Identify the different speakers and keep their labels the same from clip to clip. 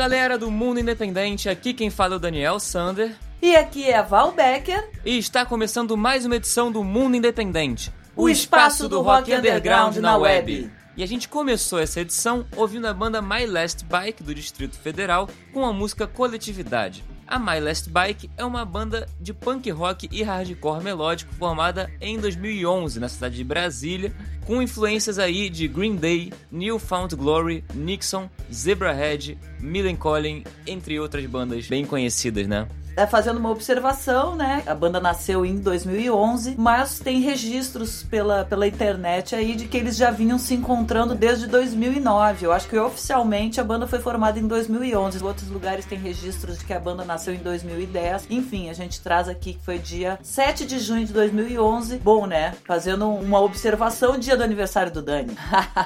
Speaker 1: Galera do Mundo Independente, aqui quem fala é o Daniel Sander.
Speaker 2: E aqui é a Val Becker.
Speaker 1: E está começando mais uma edição do Mundo Independente
Speaker 2: o, o espaço, espaço do, do rock, underground, underground na web. web.
Speaker 1: E a gente começou essa edição ouvindo a banda My Last Bike do Distrito Federal com a música Coletividade. A My Last Bike é uma banda de punk rock e hardcore melódico formada em 2011 na cidade de Brasília, com influências aí de Green Day, Newfound Glory, Nixon, Zebrahead, Millencolin, entre outras bandas bem conhecidas, né?
Speaker 2: É, fazendo uma observação, né? A banda nasceu em 2011, mas tem registros pela, pela internet aí de que eles já vinham se encontrando desde 2009. Eu acho que oficialmente a banda foi formada em 2011. Em outros lugares tem registros de que a banda nasceu em 2010. Enfim, a gente traz aqui que foi dia 7 de junho de 2011. Bom, né? Fazendo uma observação dia do aniversário do Dani.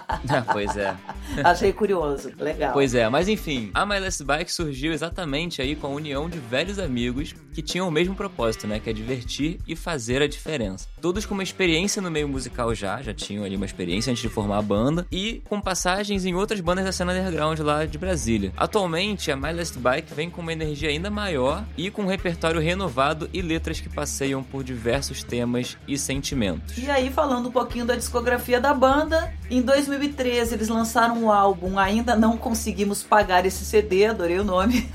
Speaker 1: pois é.
Speaker 2: Achei curioso. Legal.
Speaker 1: Pois é, mas enfim, a My Last Bike surgiu exatamente aí com a união de velhos amigos amigos que tinham o mesmo propósito, né? Que é divertir e fazer a diferença. Todos com uma experiência no meio musical já, já tinham ali uma experiência antes de formar a banda e com passagens em outras bandas da cena underground lá de Brasília. Atualmente, a My Last Bike vem com uma energia ainda maior e com um repertório renovado e letras que passeiam por diversos temas e sentimentos.
Speaker 2: E aí, falando um pouquinho da discografia da banda, em 2013 eles lançaram o um álbum Ainda Não Conseguimos Pagar Esse CD, adorei o nome,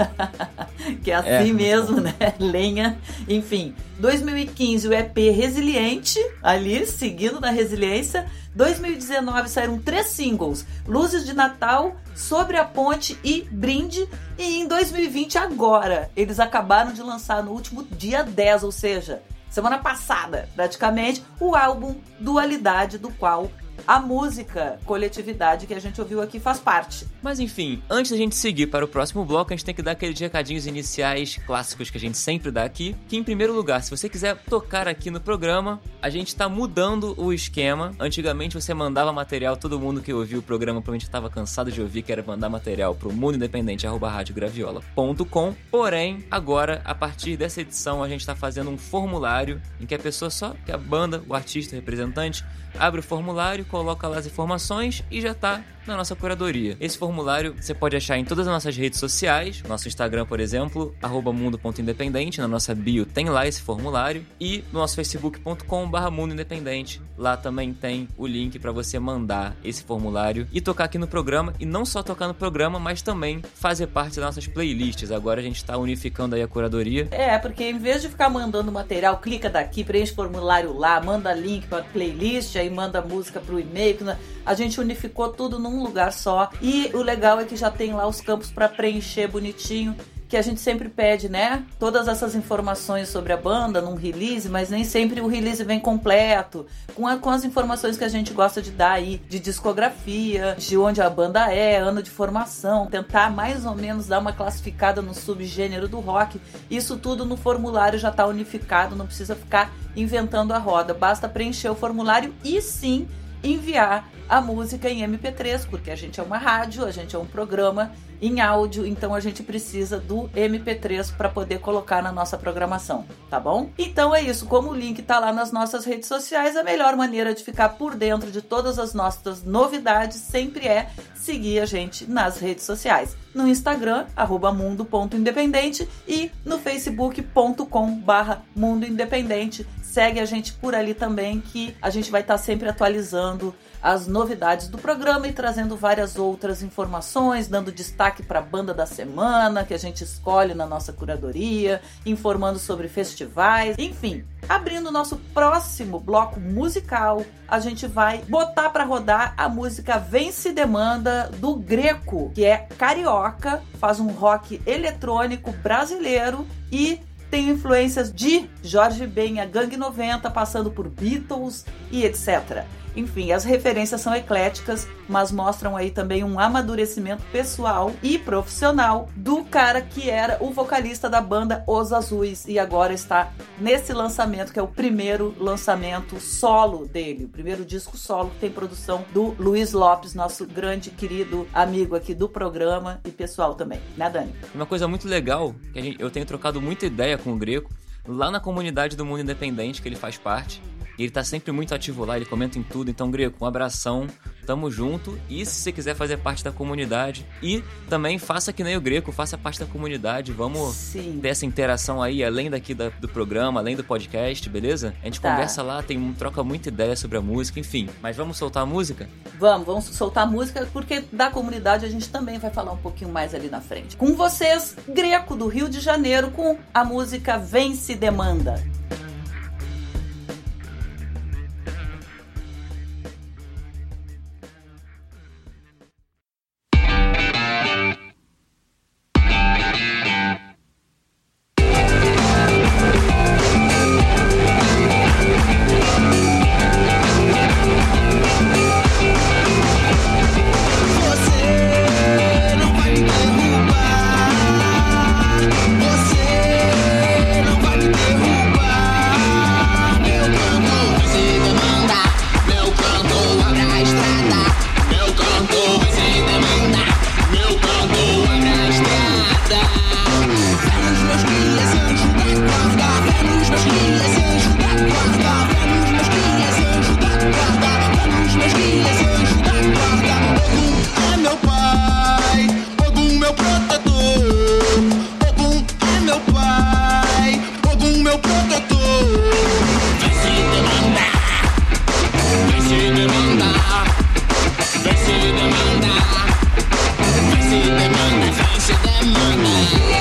Speaker 2: que é assim é, mesmo, né? Lenha. Enfim, 2015 o EP Resiliente, ali, seguindo na resiliência. 2019 saíram três singles: Luzes de Natal, Sobre a Ponte e Brinde. E em 2020, agora, eles acabaram de lançar no último dia 10, ou seja, semana passada, praticamente, o álbum Dualidade, do qual a música coletividade que a gente ouviu aqui faz parte.
Speaker 1: Mas enfim, antes da gente seguir para o próximo bloco, a gente tem que dar aqueles recadinhos iniciais clássicos que a gente sempre dá aqui. Que em primeiro lugar, se você quiser tocar aqui no programa, a gente está mudando o esquema. Antigamente você mandava material, todo mundo que ouvia o programa provavelmente estava cansado de ouvir que era mandar material para o mundo independente radiograviola.com. Porém, agora, a partir dessa edição, a gente está fazendo um formulário em que a pessoa só, que a banda, o artista, o representante, abre o formulário, coloca lá as informações e já está na nossa curadoria. Esse formulário você pode achar em todas as nossas redes sociais, nosso Instagram, por exemplo, mundo.independente, na nossa bio tem lá esse formulário, e no nosso facebook.com.br mundo independente. Lá também tem o link para você mandar esse formulário e tocar aqui no programa, e não só tocar no programa, mas também fazer parte das nossas playlists. Agora a gente está unificando aí a curadoria.
Speaker 2: É, porque em vez de ficar mandando material, clica daqui, preenche formulário lá, manda link para playlist, aí manda música pro e-mail, a gente unificou tudo num lugar só. E o legal é que já tem lá os campos para preencher bonitinho que a gente sempre pede, né? Todas essas informações sobre a banda num release, mas nem sempre o release vem completo, com, a, com as informações que a gente gosta de dar aí, de discografia, de onde a banda é, ano de formação, tentar mais ou menos dar uma classificada no subgênero do rock. Isso tudo no formulário já está unificado, não precisa ficar inventando a roda, basta preencher o formulário e sim enviar a música em MP3, porque a gente é uma rádio, a gente é um programa em áudio, então a gente precisa do MP3 para poder colocar na nossa programação, tá bom? Então é isso, como o link tá lá nas nossas redes sociais, a melhor maneira de ficar por dentro de todas as nossas novidades sempre é seguir a gente nas redes sociais. No Instagram, mundo.independente e no facebook.com barra mundo independente. Segue a gente por ali também que a gente vai estar tá sempre atualizando as novidades do programa e trazendo várias outras informações, dando destaque para a banda da semana que a gente escolhe na nossa curadoria, informando sobre festivais, enfim. Abrindo o nosso próximo bloco musical, a gente vai botar para rodar a música Vence Demanda do Greco, que é carioca, faz um rock eletrônico brasileiro e tem influências de Jorge Ben, a Gangue 90, passando por Beatles e etc. Enfim, as referências são ecléticas, mas mostram aí também um amadurecimento pessoal e profissional do cara que era o vocalista da banda Os Azuis e agora está nesse lançamento que é o primeiro lançamento solo dele, o primeiro disco solo que tem produção do Luiz Lopes, nosso grande querido amigo aqui do programa e pessoal também, né, Dani?
Speaker 1: Uma coisa muito legal que eu tenho trocado muita ideia com o Greco lá na comunidade do Mundo Independente que ele faz parte ele tá sempre muito ativo lá, ele comenta em tudo. Então, Greco, um abração, tamo junto. E se você quiser fazer parte da comunidade, e também faça que nem o Greco, faça parte da comunidade. Vamos Sim. ter essa interação aí, além daqui da, do programa, além do podcast, beleza? A gente tá. conversa lá, tem troca muita ideia sobre a música, enfim. Mas vamos soltar a música?
Speaker 2: Vamos, vamos soltar a música, porque da comunidade a gente também vai falar um pouquinho mais ali na frente. Com vocês, Greco do Rio de Janeiro, com a música Vence Demanda. to that money.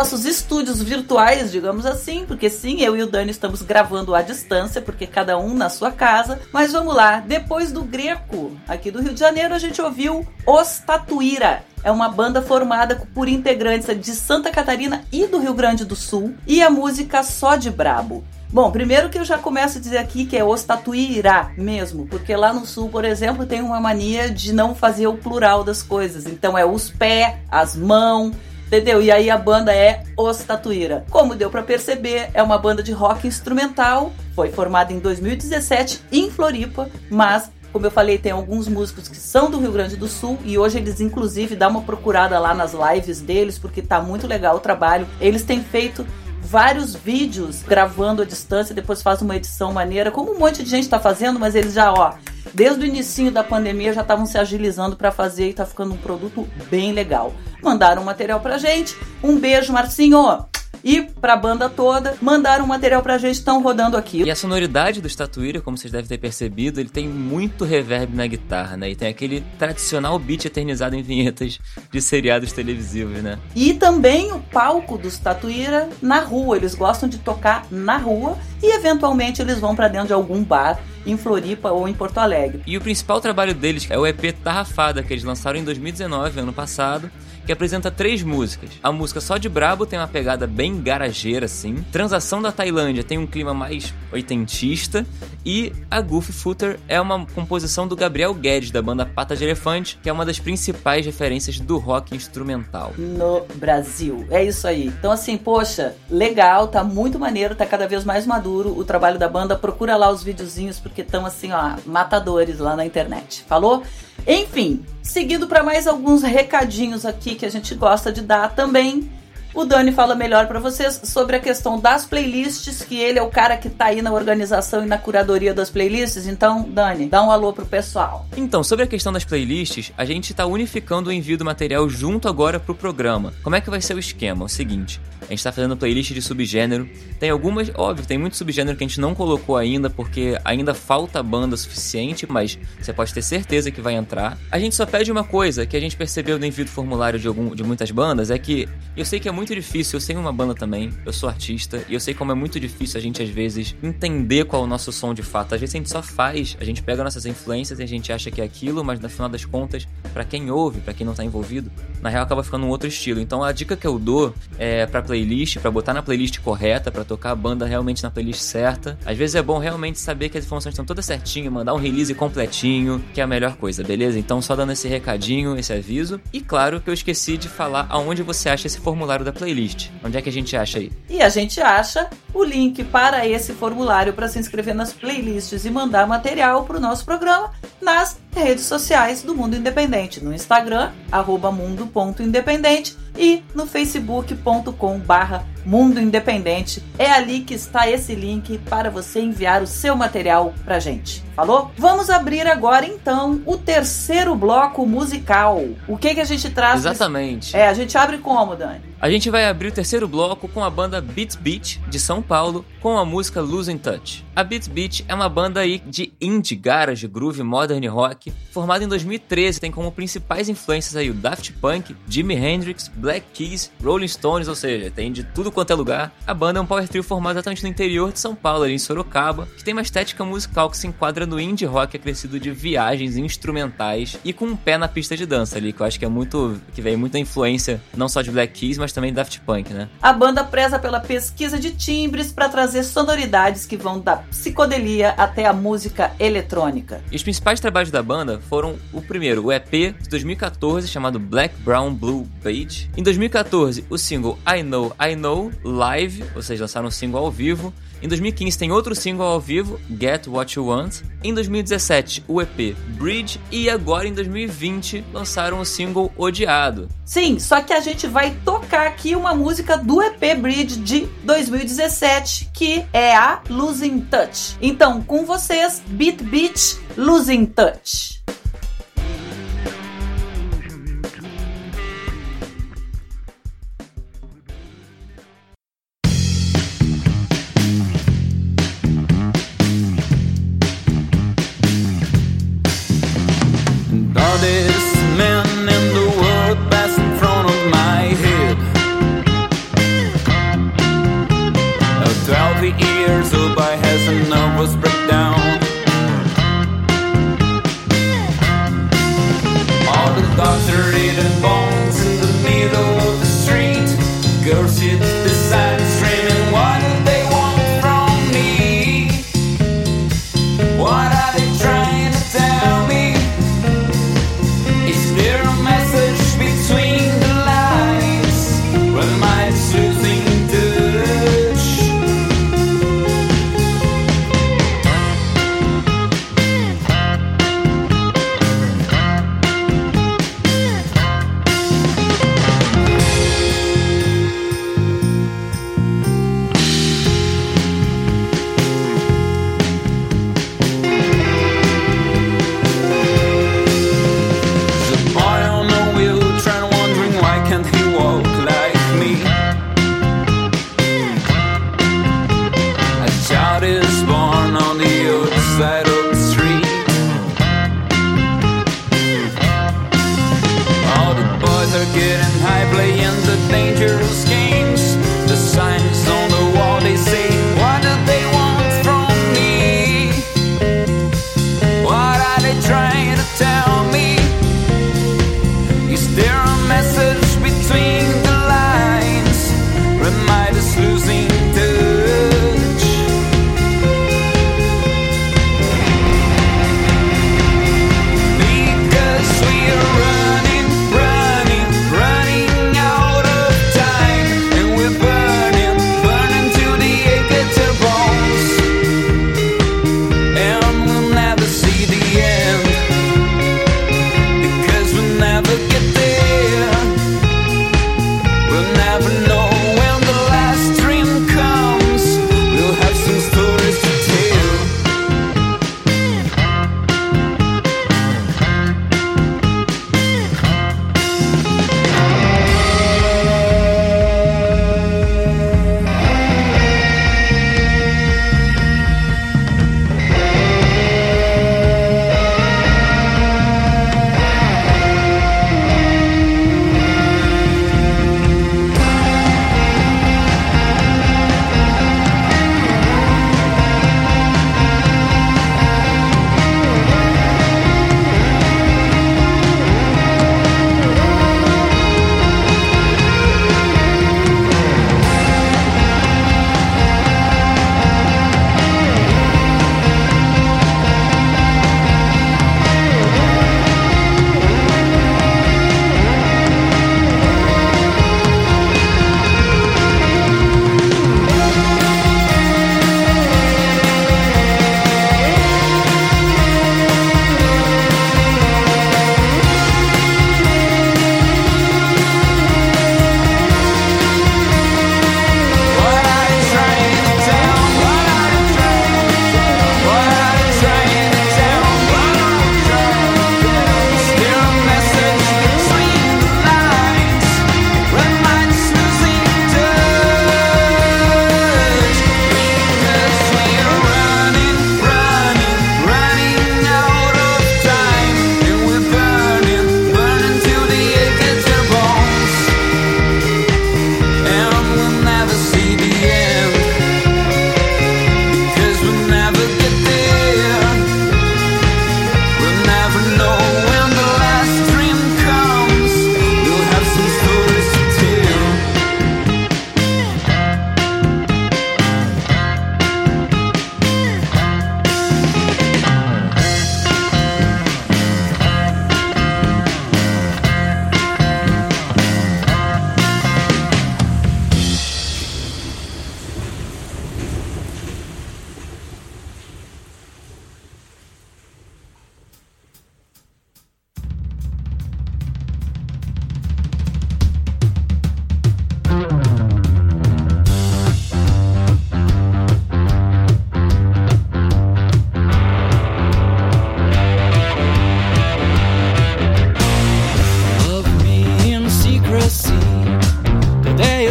Speaker 2: Nossos estúdios virtuais, digamos assim, porque sim, eu e o Dani estamos gravando à distância, porque cada um na sua casa. Mas vamos lá, depois do Greco, aqui do Rio de Janeiro, a gente ouviu Os Tatuíra. É uma banda formada por integrantes de Santa Catarina e do Rio Grande do Sul. E a música Só de Brabo. Bom, primeiro que eu já começo a dizer aqui que é os tatuirá mesmo, porque lá no sul, por exemplo, tem uma mania de não fazer o plural das coisas. Então é os pés, as mãos, entendeu? E aí a banda é Os Tatuíra. Como deu para perceber, é uma banda de rock instrumental, foi formada em 2017 em Floripa, mas como eu falei, tem alguns músicos que são do Rio Grande do Sul e hoje eles inclusive dá uma procurada lá nas lives deles porque tá muito legal o trabalho. Eles têm feito vários vídeos gravando à distância, depois faz uma edição maneira, como um monte de gente está fazendo, mas eles já, ó, desde o início da pandemia já estavam se agilizando para fazer e tá ficando um produto bem legal. Mandaram um material pra gente. Um beijo, Marcinho e pra banda toda, mandaram um material pra gente, estão rodando aqui.
Speaker 1: E a sonoridade do Statuíra, como vocês devem ter percebido, ele tem muito reverb na guitarra, né? E tem aquele tradicional beat eternizado em vinhetas de seriados televisivos, né?
Speaker 2: E também o palco dos Statuíra na rua, eles gostam de tocar na rua e eventualmente eles vão para dentro de algum bar em Floripa ou em Porto Alegre.
Speaker 1: E o principal trabalho deles é o EP Tarrafada, que eles lançaram em 2019, ano passado, que apresenta três músicas. A música Só de Brabo tem uma pegada bem garageira, assim. Transação da Tailândia tem um clima mais oitentista. E a Goofy Footer é uma composição do Gabriel Guedes, da banda Pata de Elefante, que é uma das principais referências do rock instrumental.
Speaker 2: No Brasil. É isso aí. Então, assim, poxa, legal, tá muito maneiro, tá cada vez mais maduro o trabalho da banda. Procura lá os videozinhos, porque estão, assim, ó, matadores lá na internet. Falou? Enfim, seguindo para mais alguns recadinhos aqui que a gente gosta de dar também. O Dani fala melhor para vocês sobre a questão das playlists, que ele é o cara que tá aí na organização e na curadoria das playlists. Então, Dani, dá um alô pro pessoal.
Speaker 1: Então, sobre a questão das playlists, a gente tá unificando o envio do material junto agora pro programa. Como é que vai ser o esquema? O seguinte, a gente tá fazendo playlist de subgênero. Tem algumas, óbvio, tem muito subgênero que a gente não colocou ainda porque ainda falta banda suficiente, mas você pode ter certeza que vai entrar. A gente só pede uma coisa que a gente percebeu no envio do formulário de, algum, de muitas bandas, é que eu sei que é muito difícil, eu sei uma banda também, eu sou artista, e eu sei como é muito difícil a gente às vezes entender qual é o nosso som de fato. Às vezes a gente só faz, a gente pega nossas influências e a gente acha que é aquilo, mas no final das contas, para quem ouve, para quem não tá envolvido, na real acaba ficando um outro estilo. Então a dica que eu dou é pra playlist, para botar na playlist correta, para tocar a banda realmente na playlist certa. Às vezes é bom realmente saber que as informações estão todas certinho, mandar um release completinho, que é a melhor coisa, beleza? Então só dando esse recadinho, esse aviso. E claro que eu esqueci de falar aonde você acha esse formulário da playlist. Onde é que a gente acha aí?
Speaker 2: E a gente acha o link para esse formulário para se inscrever nas playlists e mandar material para o nosso programa nas redes sociais do Mundo Independente, no Instagram, arroba mundo.independente e no facebook.com barra Mundo Independente. É ali que está esse link para você enviar o seu material pra gente. Falou? Vamos abrir agora então o terceiro bloco musical. O que que a gente traz?
Speaker 1: Exatamente.
Speaker 2: É, a gente abre como, Dani?
Speaker 1: A gente vai abrir o terceiro bloco com a banda Beat Beat de São Paulo com a música Losing Touch. A Beat Beat é uma banda aí de indie, garage, groove, modern rock, formada em 2013, tem como principais influências aí o Daft Punk, Jimi Hendrix, Black Keys, Rolling Stones, ou seja, tem de tudo quanto é lugar. A banda é um power trio formado exatamente no interior de São Paulo, ali em Sorocaba, que tem uma estética musical que se enquadra no indie rock acrescido de viagens instrumentais e com um pé na pista de dança ali, que eu acho que é muito que vem muita influência não só de Black Keys, mas também Daft Punk, né?
Speaker 2: A banda preza pela pesquisa de timbres para trazer sonoridades que vão da psicodelia até a música eletrônica.
Speaker 1: E os principais trabalhos da banda foram o primeiro, o EP de 2014 chamado Black Brown Blue Beige. Em 2014, o single I Know I Know Live, ou seja, lançaram um single ao vivo. Em 2015 tem outro single ao vivo, Get What You Want. Em 2017, o EP Bridge. E agora em 2020 lançaram o single Odiado.
Speaker 2: Sim, só que a gente vai tocar aqui uma música do EP Bridge de 2017, que é a Losing Touch. Então, com vocês, Beat Beat Losing Touch.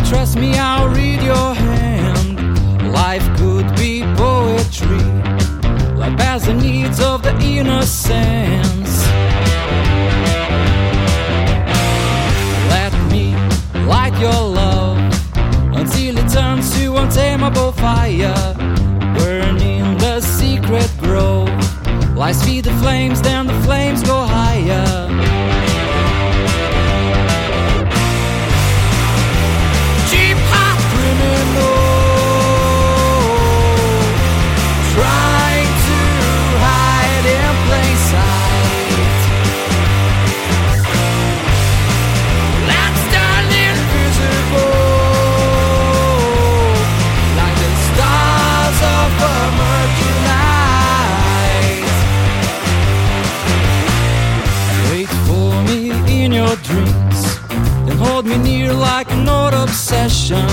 Speaker 3: Trust me, I'll read your hand. Life could be poetry, life as the needs of the innocence. Let me light your love until it turns to untamable fire, burning the secret grove. Lights feed the flames, then the flames go higher. Obsession.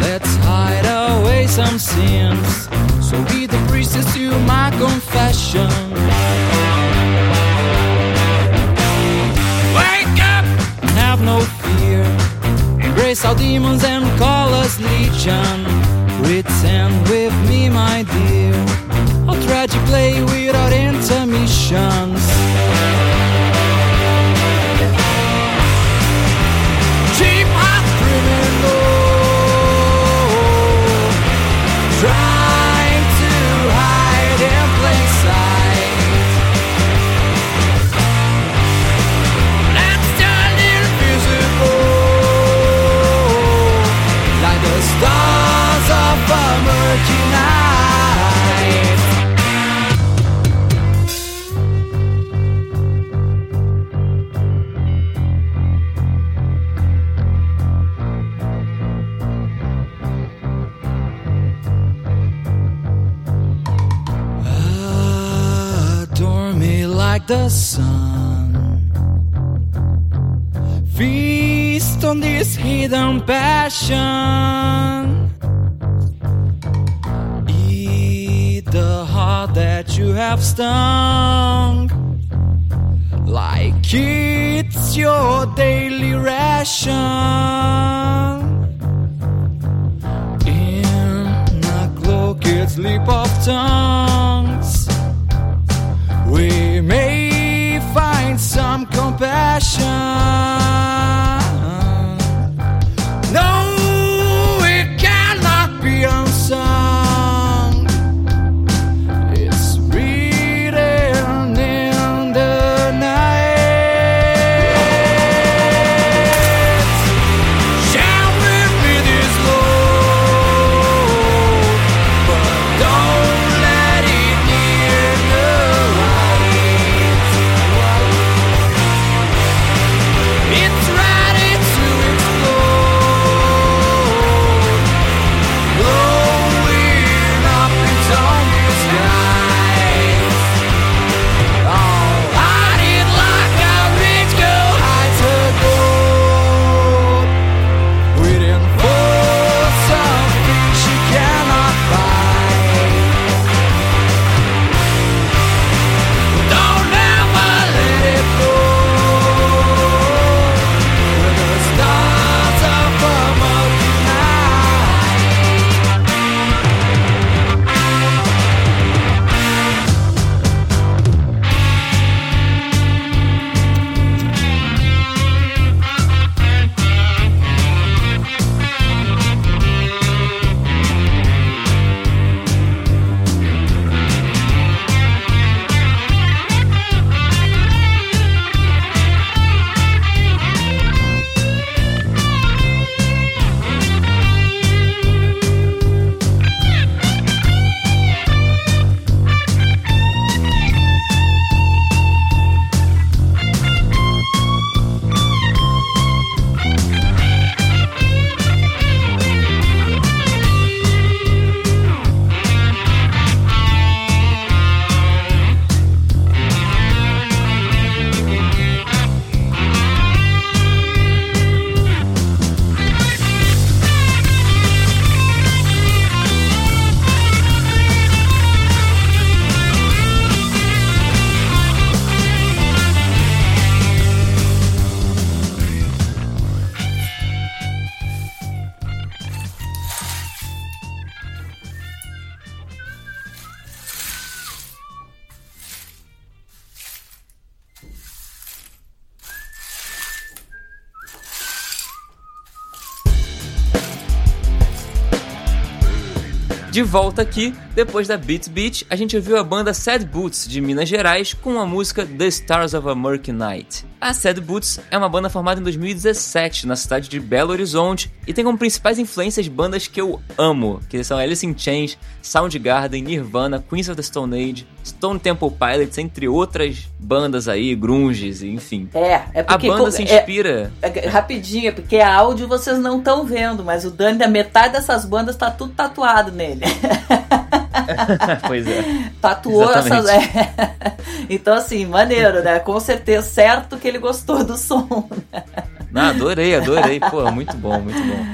Speaker 3: Let's hide away some sins, so be the priestess to my confession. Wake up, have no fear. Embrace our demons and call us legion. Pretend with me, my dear. I'll tragic play without intermissions. Lord. You
Speaker 1: De volta aqui, depois da Beat Beat, a gente ouviu a banda Sad Boots de Minas Gerais com a música The Stars of a Murky Night. A Sad Boots é uma banda formada em 2017 na cidade de Belo Horizonte e tem como principais influências bandas que eu amo, que são Alice in Chains, Soundgarden, Nirvana, Queens of the Stone Age, Stone Temple Pilots, entre outras bandas aí, grunges, enfim.
Speaker 2: É, é porque...
Speaker 1: A banda se inspira...
Speaker 2: É, é, rapidinho, é porque a áudio vocês não estão vendo, mas o Dani, da metade dessas bandas tá tudo tatuado nele.
Speaker 1: pois é.
Speaker 2: Tatuou essas. É. Então, assim, maneiro, né? Com certeza, certo que ele gostou do som.
Speaker 1: Não, adorei, adorei. Pô, muito bom, muito bom.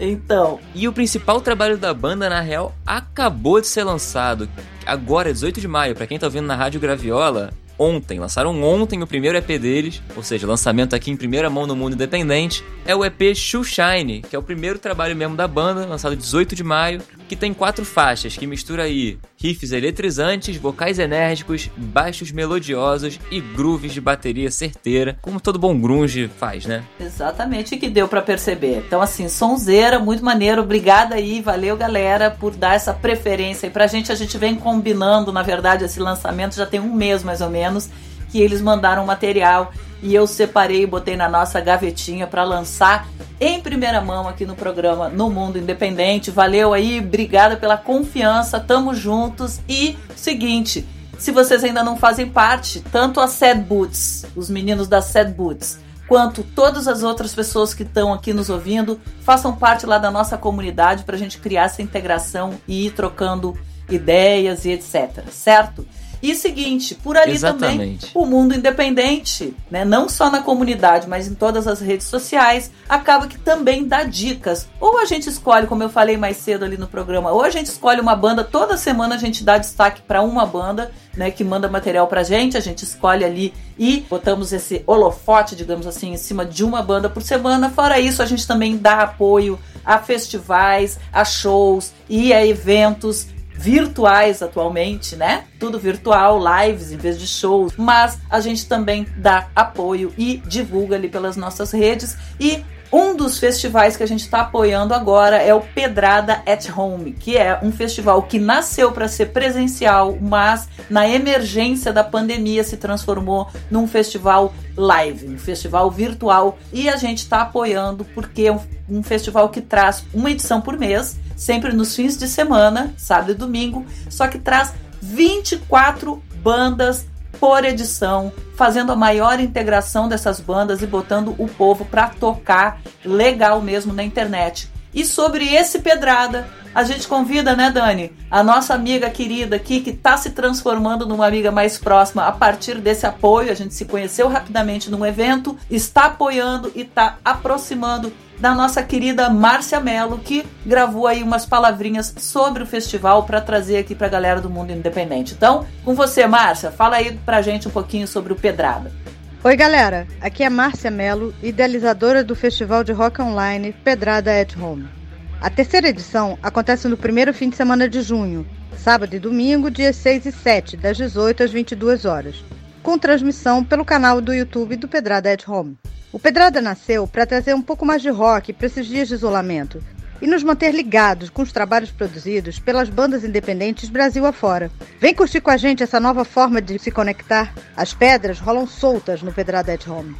Speaker 2: Então.
Speaker 1: E o principal trabalho da banda, na real, acabou de ser lançado. Agora, 18 de maio, para quem tá ouvindo na Rádio Graviola, ontem. Lançaram ontem o primeiro EP deles, ou seja, lançamento aqui em primeira mão no mundo independente. É o EP Shoe Shine, que é o primeiro trabalho mesmo da banda, lançado 18 de maio, que tem quatro faixas, que mistura aí riffs eletrizantes, vocais enérgicos, baixos melodiosos e grooves de bateria certeira, como todo bom grunge faz, né?
Speaker 2: Exatamente, que deu para perceber. Então assim, sonzeira, muito maneiro. Obrigada aí, valeu galera por dar essa preferência aí pra gente. A gente vem combinando, na verdade, esse lançamento já tem um mês mais ou menos que eles mandaram material e eu separei e botei na nossa gavetinha para lançar em primeira mão aqui no programa No Mundo Independente. Valeu aí, obrigada pela confiança, tamo juntos e seguinte, se vocês ainda não fazem parte, tanto a Sad Boots, os meninos da Sad Boots, quanto todas as outras pessoas que estão aqui nos ouvindo, façam parte lá da nossa comunidade para a gente criar essa integração e ir trocando ideias e etc, certo? E seguinte, por ali Exatamente. também o mundo independente, né? Não só na comunidade, mas em todas as redes sociais, acaba que também dá dicas. Ou a gente escolhe, como eu falei mais cedo ali no programa, ou a gente escolhe uma banda, toda semana a gente dá destaque para uma banda, né, que manda material pra gente, a gente escolhe ali e botamos esse holofote, digamos assim, em cima de uma banda por semana. Fora isso, a gente também dá apoio a festivais, a shows e a eventos virtuais atualmente, né? Tudo virtual, lives em vez de shows, mas a gente também dá apoio e divulga ali pelas nossas redes e um dos festivais que a gente está apoiando agora é o Pedrada at Home, que é um festival que nasceu para ser presencial, mas na emergência da pandemia se transformou num festival live, um festival virtual. E a gente está apoiando porque é um, um festival que traz uma edição por mês, sempre nos fins de semana, sábado e domingo, só que traz 24 bandas por edição, fazendo a maior integração dessas bandas e botando o povo para tocar legal mesmo na internet. E sobre esse Pedrada, a gente convida, né, Dani, a nossa amiga querida aqui, que está se transformando numa amiga mais próxima a partir desse apoio. A gente se conheceu rapidamente num evento, está apoiando e está aproximando da nossa querida Márcia Mello, que gravou aí umas palavrinhas sobre o festival para trazer aqui para a galera do mundo independente. Então, com você, Márcia, fala aí pra gente um pouquinho sobre o Pedrada.
Speaker 4: Oi, galera. Aqui é Márcia Mello, idealizadora do festival de rock online Pedrada at Home. A terceira edição acontece no primeiro fim de semana de junho, sábado e domingo, dias 6 e 7, das 18 às 22 horas, com transmissão pelo canal do YouTube do Pedrada at Home. O Pedrada nasceu para trazer um pouco mais de rock para esses dias de isolamento e nos manter ligados com os trabalhos produzidos pelas bandas independentes Brasil afora. Vem curtir com a gente essa nova forma de se conectar. As pedras rolam soltas no Pedrada at Home.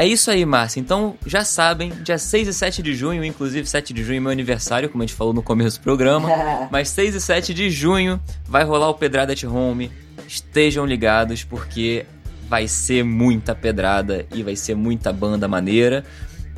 Speaker 1: É isso aí, Márcia. Então, já sabem, dia 6 e 7 de junho, inclusive 7 de junho é meu aniversário, como a gente falou no começo do programa. mas 6 e 7 de junho vai rolar o Pedrada at Home. Estejam ligados, porque vai ser muita pedrada e vai ser muita banda maneira.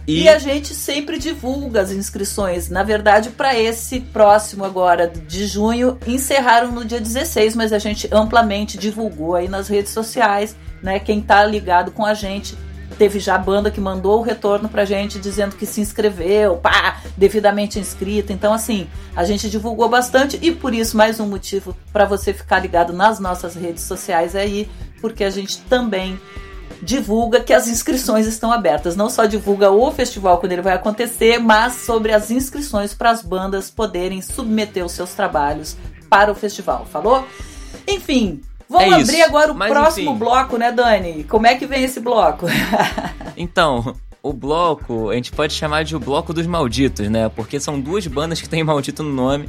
Speaker 2: E... e, a gente sempre divulga as inscrições. Na verdade, para esse próximo agora de junho, encerraram no dia 16, mas a gente amplamente divulgou aí nas redes sociais, né? Quem tá ligado com a gente teve já banda que mandou o retorno pra gente dizendo que se inscreveu, pá, devidamente inscrito. Então, assim, a gente divulgou bastante e por isso mais um motivo para você ficar ligado nas nossas redes sociais aí, porque a gente também divulga que as inscrições estão abertas. Não só divulga o festival quando ele vai acontecer, mas sobre as inscrições para as bandas poderem submeter os seus trabalhos para o festival. Falou? Enfim, vamos é abrir agora o mas, próximo enfim. bloco, né, Dani? Como é que vem esse bloco?
Speaker 1: então, o bloco, a gente pode chamar de o bloco dos malditos, né? Porque são duas bandas que têm maldito no nome.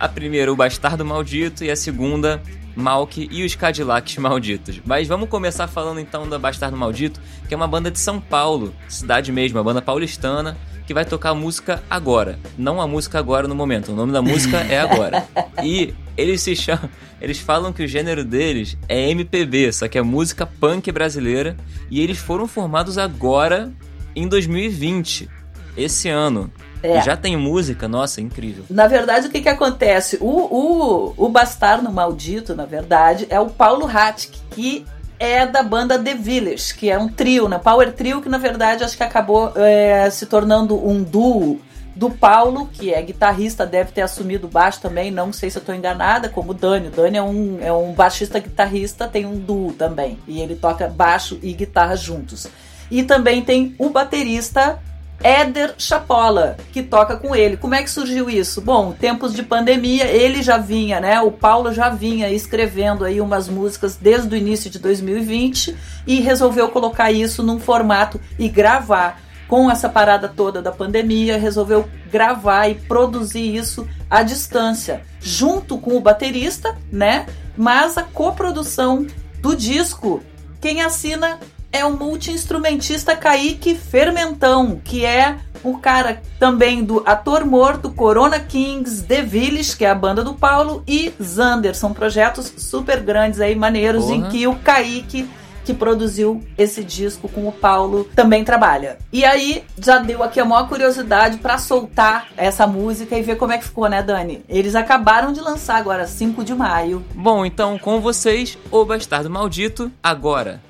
Speaker 1: A primeira, o Bastardo Maldito, e a segunda, Malk e os Cadillacs Malditos. Mas vamos começar falando então da Bastardo Maldito, que é uma banda de São Paulo, cidade mesmo, uma banda paulistana, que vai tocar música agora. Não a música agora no momento, o nome da música é agora. E eles se chamam. Eles falam que o gênero deles é MPB, só que é música punk brasileira. E eles foram formados agora em 2020, esse ano. É. Já tem música, nossa, incrível.
Speaker 2: Na verdade, o que que acontece? O, o, o Bastardo Maldito, na verdade, é o Paulo Hattick, que é da banda The Village, que é um trio, né? Power Trio, que na verdade acho que acabou é, se tornando um duo do Paulo, que é guitarrista, deve ter assumido baixo também, não sei se eu estou enganada, como o Dani. O Dani é um, é um baixista guitarrista, tem um duo também, e ele toca baixo e guitarra juntos. E também tem o baterista Éder Chapola, que toca com ele. Como é que surgiu isso? Bom, tempos de pandemia, ele já vinha, né? O Paulo já vinha escrevendo aí umas músicas desde o início de 2020 e resolveu colocar isso num formato e gravar. Com essa parada toda da pandemia, resolveu gravar e produzir isso à distância, junto com o baterista, né? Mas a coprodução do disco, quem assina é o multi-instrumentista Kaique Fermentão, que é o cara também do Ator Morto, Corona Kings, The Village, que é a banda do Paulo, e Zander. São projetos super grandes aí, maneiros, Porra. em que o Kaique que produziu esse disco com o Paulo também trabalha. E aí já deu aqui a maior curiosidade para soltar essa música e ver como é que ficou, né, Dani? Eles acabaram de lançar agora 5 de maio.
Speaker 1: Bom, então com vocês, O Bastardo Maldito, agora.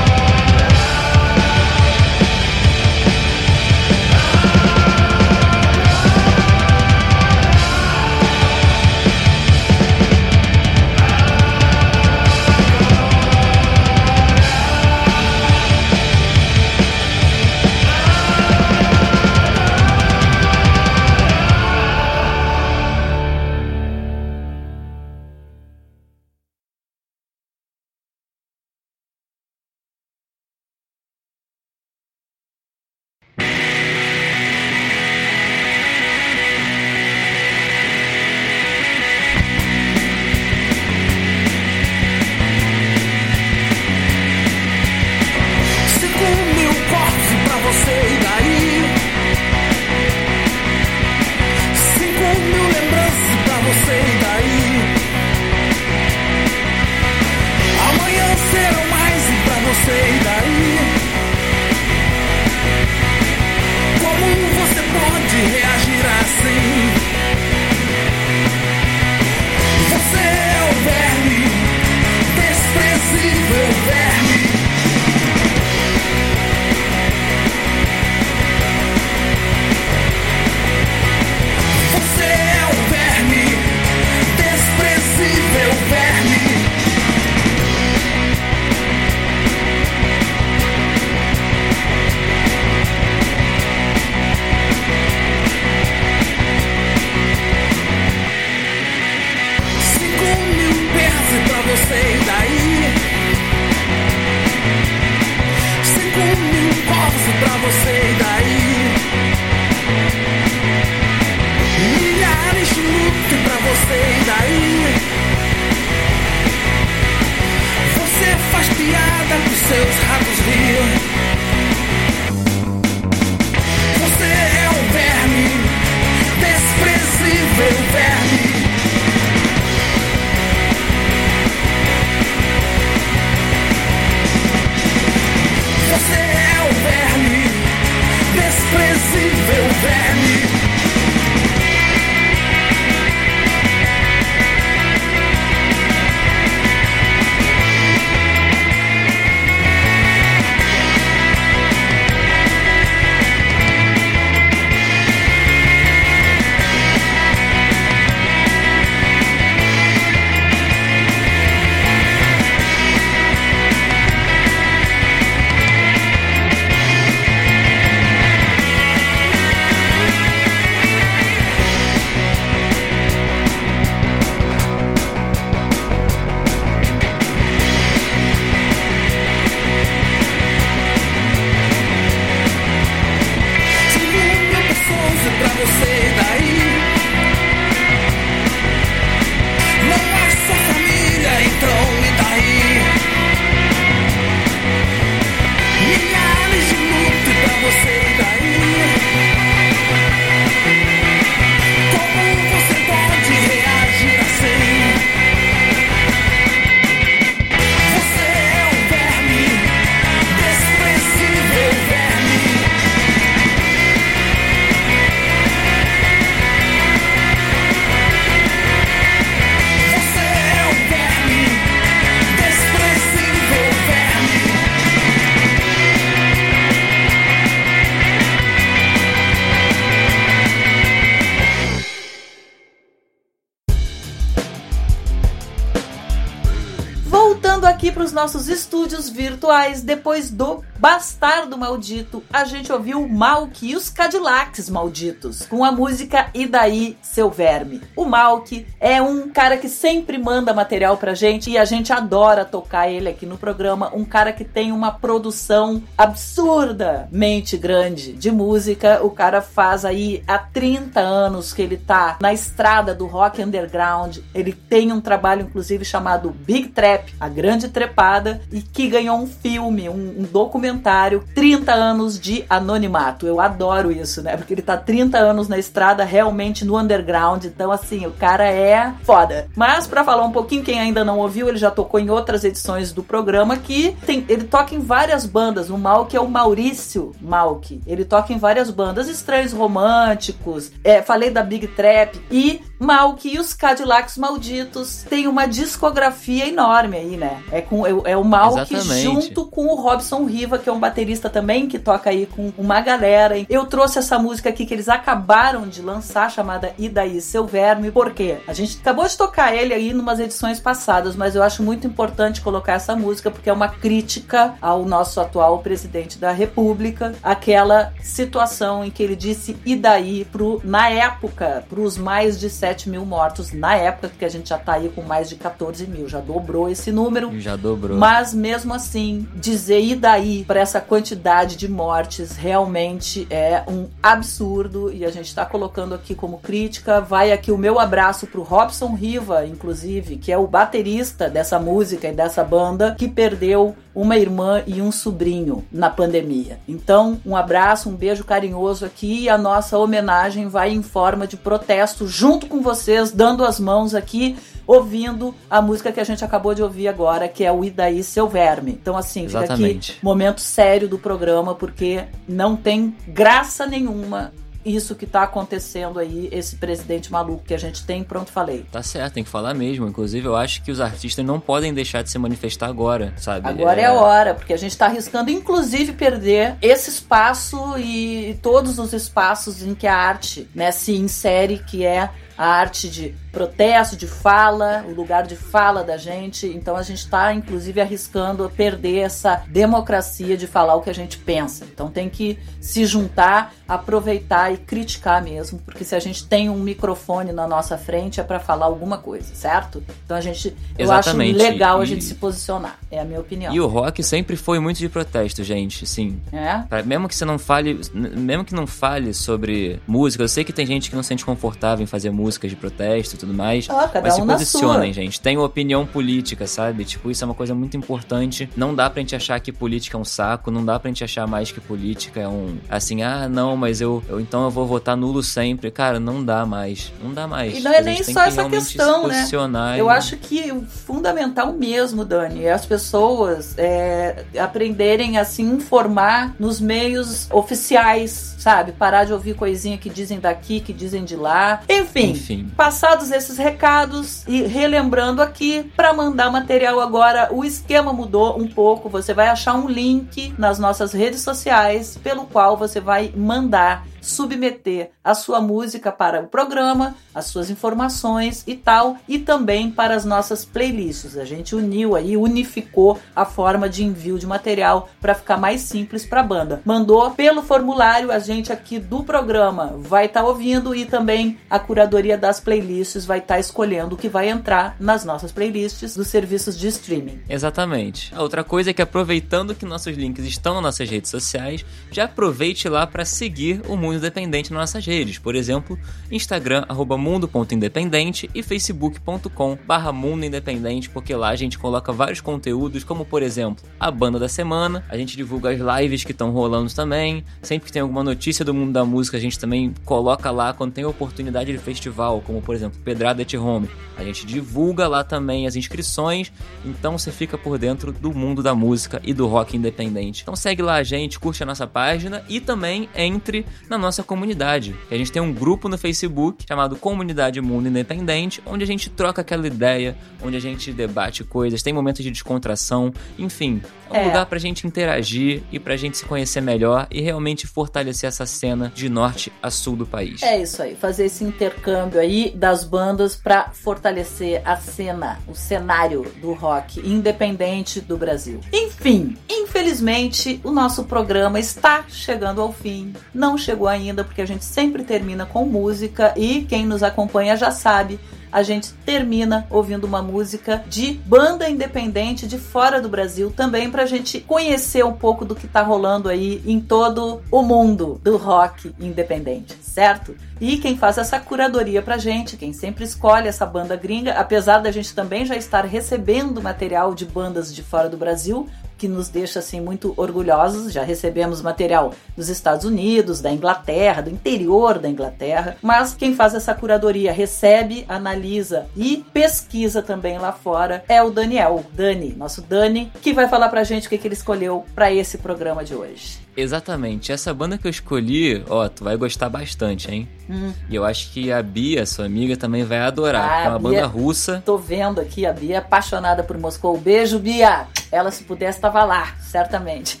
Speaker 2: Depois do Bastardo Maldito, a gente ouviu o Malk e os Cadillacs Malditos, com a música E Daí, Seu Verme. O Malk é um cara que sempre manda material pra gente e a gente adora tocar ele aqui no programa. Um cara que tem uma produção absurdamente grande de música. O cara faz aí há 30 anos que ele tá na estrada do rock underground. Ele tem um trabalho, inclusive, chamado Big Trap, a Grande Trepada, e que ganhou um filme, um, um documentário documentário 30 anos de anonimato. Eu adoro isso, né? Porque ele tá 30 anos na estrada, realmente no underground. Então, assim, o cara é foda. Mas, para falar um pouquinho, quem ainda não ouviu, ele já tocou em outras edições do programa que tem, ele toca em várias bandas. O Malk é o Maurício Malk. Ele toca em várias bandas, estranhos românticos. É, falei da Big Trap e Malk e os Cadillacs Malditos tem uma discografia enorme aí, né? É, com, é, é o Malk junto com o Robson Riva, que é um baterista também, que toca aí com uma galera. Eu trouxe essa música aqui que eles acabaram de lançar, chamada E Daí Seu Verme, porque a gente acabou de tocar ele aí numas edições passadas, mas eu acho muito importante colocar essa música porque é uma crítica ao nosso atual presidente da República, aquela situação em que ele disse E daí pro, na época, pros mais de 7 mil mortos, na época que a gente já tá aí com mais de 14 mil, já dobrou esse número.
Speaker 1: Já dobrou.
Speaker 2: Mas mesmo assim, dizer E daí para essa quantidade de mortes realmente é um absurdo e a gente está colocando aqui como crítica. Vai aqui o meu abraço pro Robson Riva, inclusive, que é o baterista dessa música e dessa banda, que perdeu uma irmã e um sobrinho na pandemia. Então, um abraço, um beijo carinhoso aqui e a nossa homenagem vai em forma de protesto junto com vocês, dando as mãos aqui ouvindo a música que a gente acabou de ouvir agora, que é o Idaí Seu Verme. Então, assim,
Speaker 1: Exatamente.
Speaker 2: fica aqui momento sério do programa, porque não tem graça nenhuma isso que tá acontecendo aí, esse presidente maluco que a gente tem, pronto, falei.
Speaker 1: Tá certo, tem que falar mesmo. Inclusive, eu acho que os artistas não podem deixar de se manifestar agora, sabe?
Speaker 2: Agora é, é a hora, porque a gente tá arriscando, inclusive, perder esse espaço e todos os espaços em que a arte né, se insere, que é a arte de protesto, de fala, o lugar de fala da gente. Então a gente está, inclusive, arriscando perder essa democracia de falar o que a gente pensa. Então tem que se juntar, aproveitar e criticar mesmo, porque se a gente tem um microfone na nossa frente é para falar alguma coisa, certo? Então a gente, eu
Speaker 1: Exatamente.
Speaker 2: acho legal a
Speaker 1: E-
Speaker 2: gente se posicionar. É a minha opinião.
Speaker 1: E o rock sempre foi muito de protesto, gente, sim.
Speaker 2: É?
Speaker 1: Pra- mesmo que você não fale, mesmo que não fale sobre música, eu sei que tem gente que não se sente confortável em fazer músicas de protesto e tudo mais,
Speaker 2: Ah, cada
Speaker 1: mas
Speaker 2: um
Speaker 1: se posicionem, gente. Tem opinião política, sabe? Tipo, isso é uma coisa muito importante. Não dá pra gente achar que política é um saco, não dá pra gente achar mais que política é um, assim, ah, não, mas eu, eu então eu vou votar nulo sempre. Cara, não dá mais. Não dá mais.
Speaker 2: E não é nem só
Speaker 1: que
Speaker 2: essa questão,
Speaker 1: se
Speaker 2: né? Eu
Speaker 1: e-
Speaker 2: acho que o fundamental mesmo, Dani, é as pessoas é, aprenderem a se informar nos meios oficiais, sabe? Parar de ouvir coisinha que dizem daqui, que dizem de lá. Enfim,
Speaker 1: Enfim.
Speaker 2: passados esses recados e relembrando aqui, para mandar material agora, o esquema mudou um pouco. Você vai achar um link nas nossas redes sociais pelo qual você vai mandar submeter a sua música para o programa, as suas informações e tal, e também para as nossas playlists. A gente uniu aí, unificou a forma de envio de material para ficar mais simples para a banda. Mandou pelo formulário, a gente aqui do programa vai estar ouvindo e também a curadoria das playlists vai estar escolhendo o que vai entrar nas nossas playlists dos serviços de streaming.
Speaker 1: Exatamente. A outra coisa é que aproveitando que nossos links estão nas nossas redes sociais, já aproveite lá para seguir o Mundo Independente nas nossas redes. Por exemplo, Instagram, mundo.independente e facebook.com barra mundo independente, porque lá a gente coloca vários conteúdos, como por exemplo, a banda da semana, a gente divulga as lives que estão rolando também, sempre que tem alguma notícia do mundo da música, a gente também coloca lá quando tem oportunidade de festival, como por exemplo, Pedrada at Home. A gente divulga lá também as inscrições, então você fica por dentro do mundo da música e do rock independente. Então segue lá a gente, curte a nossa página e também entre na nossa comunidade. A gente tem um grupo no Facebook chamado Comunidade Mundo Independente, onde a gente troca aquela ideia, onde a gente debate coisas, tem momentos de descontração, enfim, é um é. lugar pra gente interagir e pra gente se conhecer melhor e realmente fortalecer essa cena de norte a sul do país.
Speaker 2: É isso aí, fazer esse intercâmbio aí das bandas pra fortalecer a cena, o cenário do rock independente do Brasil. Enfim, infelizmente o nosso programa está chegando ao fim. Não chegou ainda porque a gente sempre termina com música e quem nos acompanha já sabe a gente termina ouvindo uma música de banda independente de fora do Brasil também pra gente conhecer um pouco do que tá rolando aí em todo o mundo do rock independente, certo? E quem faz essa curadoria pra gente, quem sempre escolhe essa banda gringa, apesar da gente também já estar recebendo material de bandas de fora do Brasil, que nos deixa assim muito orgulhosos. Já recebemos material dos Estados Unidos, da Inglaterra, do interior da Inglaterra, mas quem faz essa curadoria recebe, analisa e pesquisa também lá fora é o Daniel, Dani, nosso Dani, que vai falar pra gente o que, que ele escolheu para esse programa de hoje.
Speaker 1: Exatamente. Essa banda que eu escolhi, ó, tu vai gostar bastante, hein? Hum. E eu acho que a Bia, sua amiga, também vai adorar. Ah, é uma Bia, banda russa.
Speaker 2: Tô vendo aqui a Bia apaixonada por Moscou. Beijo, Bia! Ela, se pudesse, estava lá, certamente.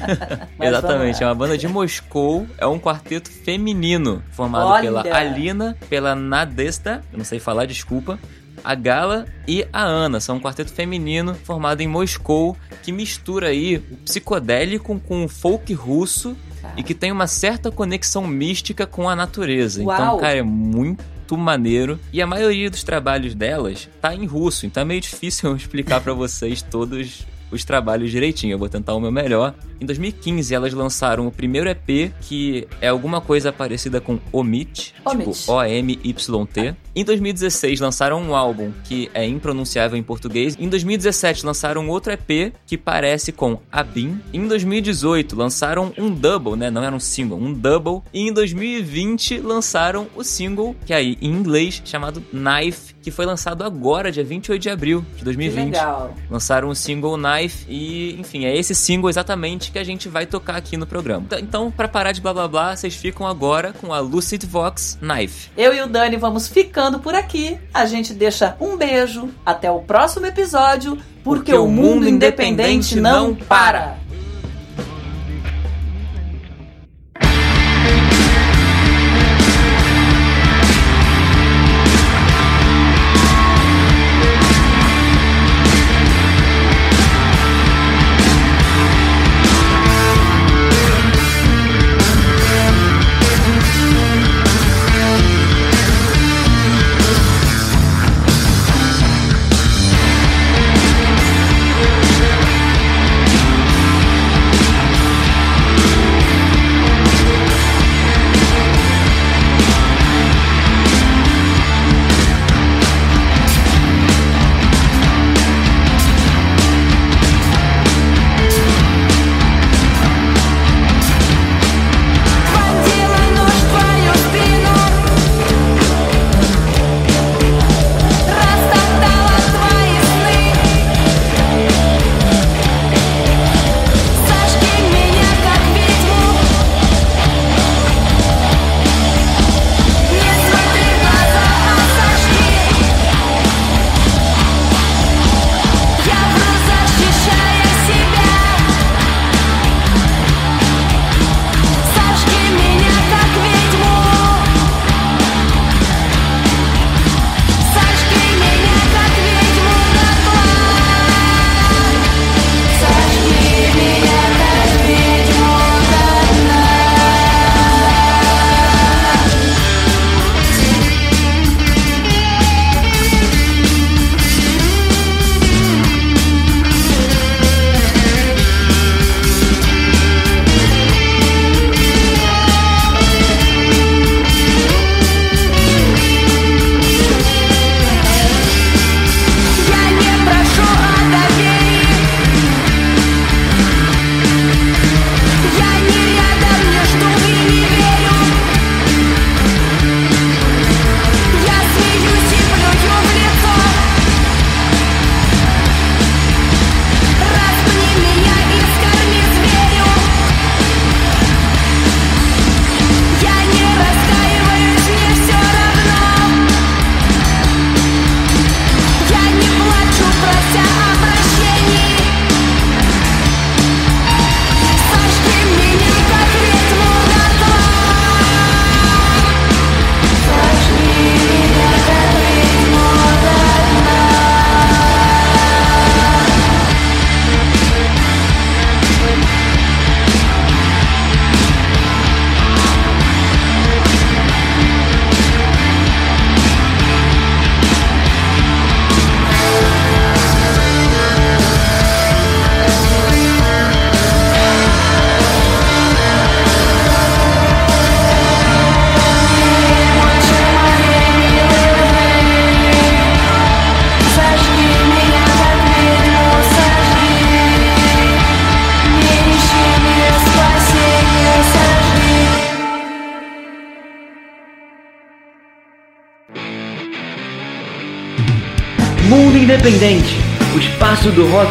Speaker 1: Exatamente. É uma banda de Moscou. É um quarteto feminino formado Olha. pela Alina, pela Nadesta, eu não sei falar, desculpa a Gala e a Ana. São um quarteto feminino formado em Moscou que mistura aí o psicodélico com o folk russo e que tem uma certa conexão mística com a natureza. Então, Uau. Então, cara, é muito maneiro. E a maioria dos trabalhos delas tá em russo, então é meio difícil eu explicar para vocês todos os trabalhos direitinho. Eu vou tentar o meu melhor. Em 2015, elas lançaram o primeiro EP, que é alguma coisa parecida com Omit, Omit. tipo O-M-Y-T. Em 2016, lançaram um álbum que é impronunciável em português. Em 2017, lançaram outro EP que parece com Abin. Em 2018, lançaram um double, né? Não era um single, um double. E em 2020, lançaram o single, que é aí em inglês, chamado Knife, que foi lançado agora, dia 28 de abril de 2020. Que
Speaker 2: legal.
Speaker 1: Lançaram o single Knife e, enfim, é esse single exatamente que a gente vai tocar aqui no programa. Então, para parar de blá blá blá, vocês ficam agora com a Lucid Vox Knife.
Speaker 2: Eu e o Dani vamos ficando por aqui. A gente deixa um beijo. Até o próximo episódio, porque, porque o mundo independente não para.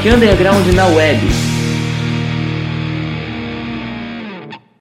Speaker 1: Underground na web.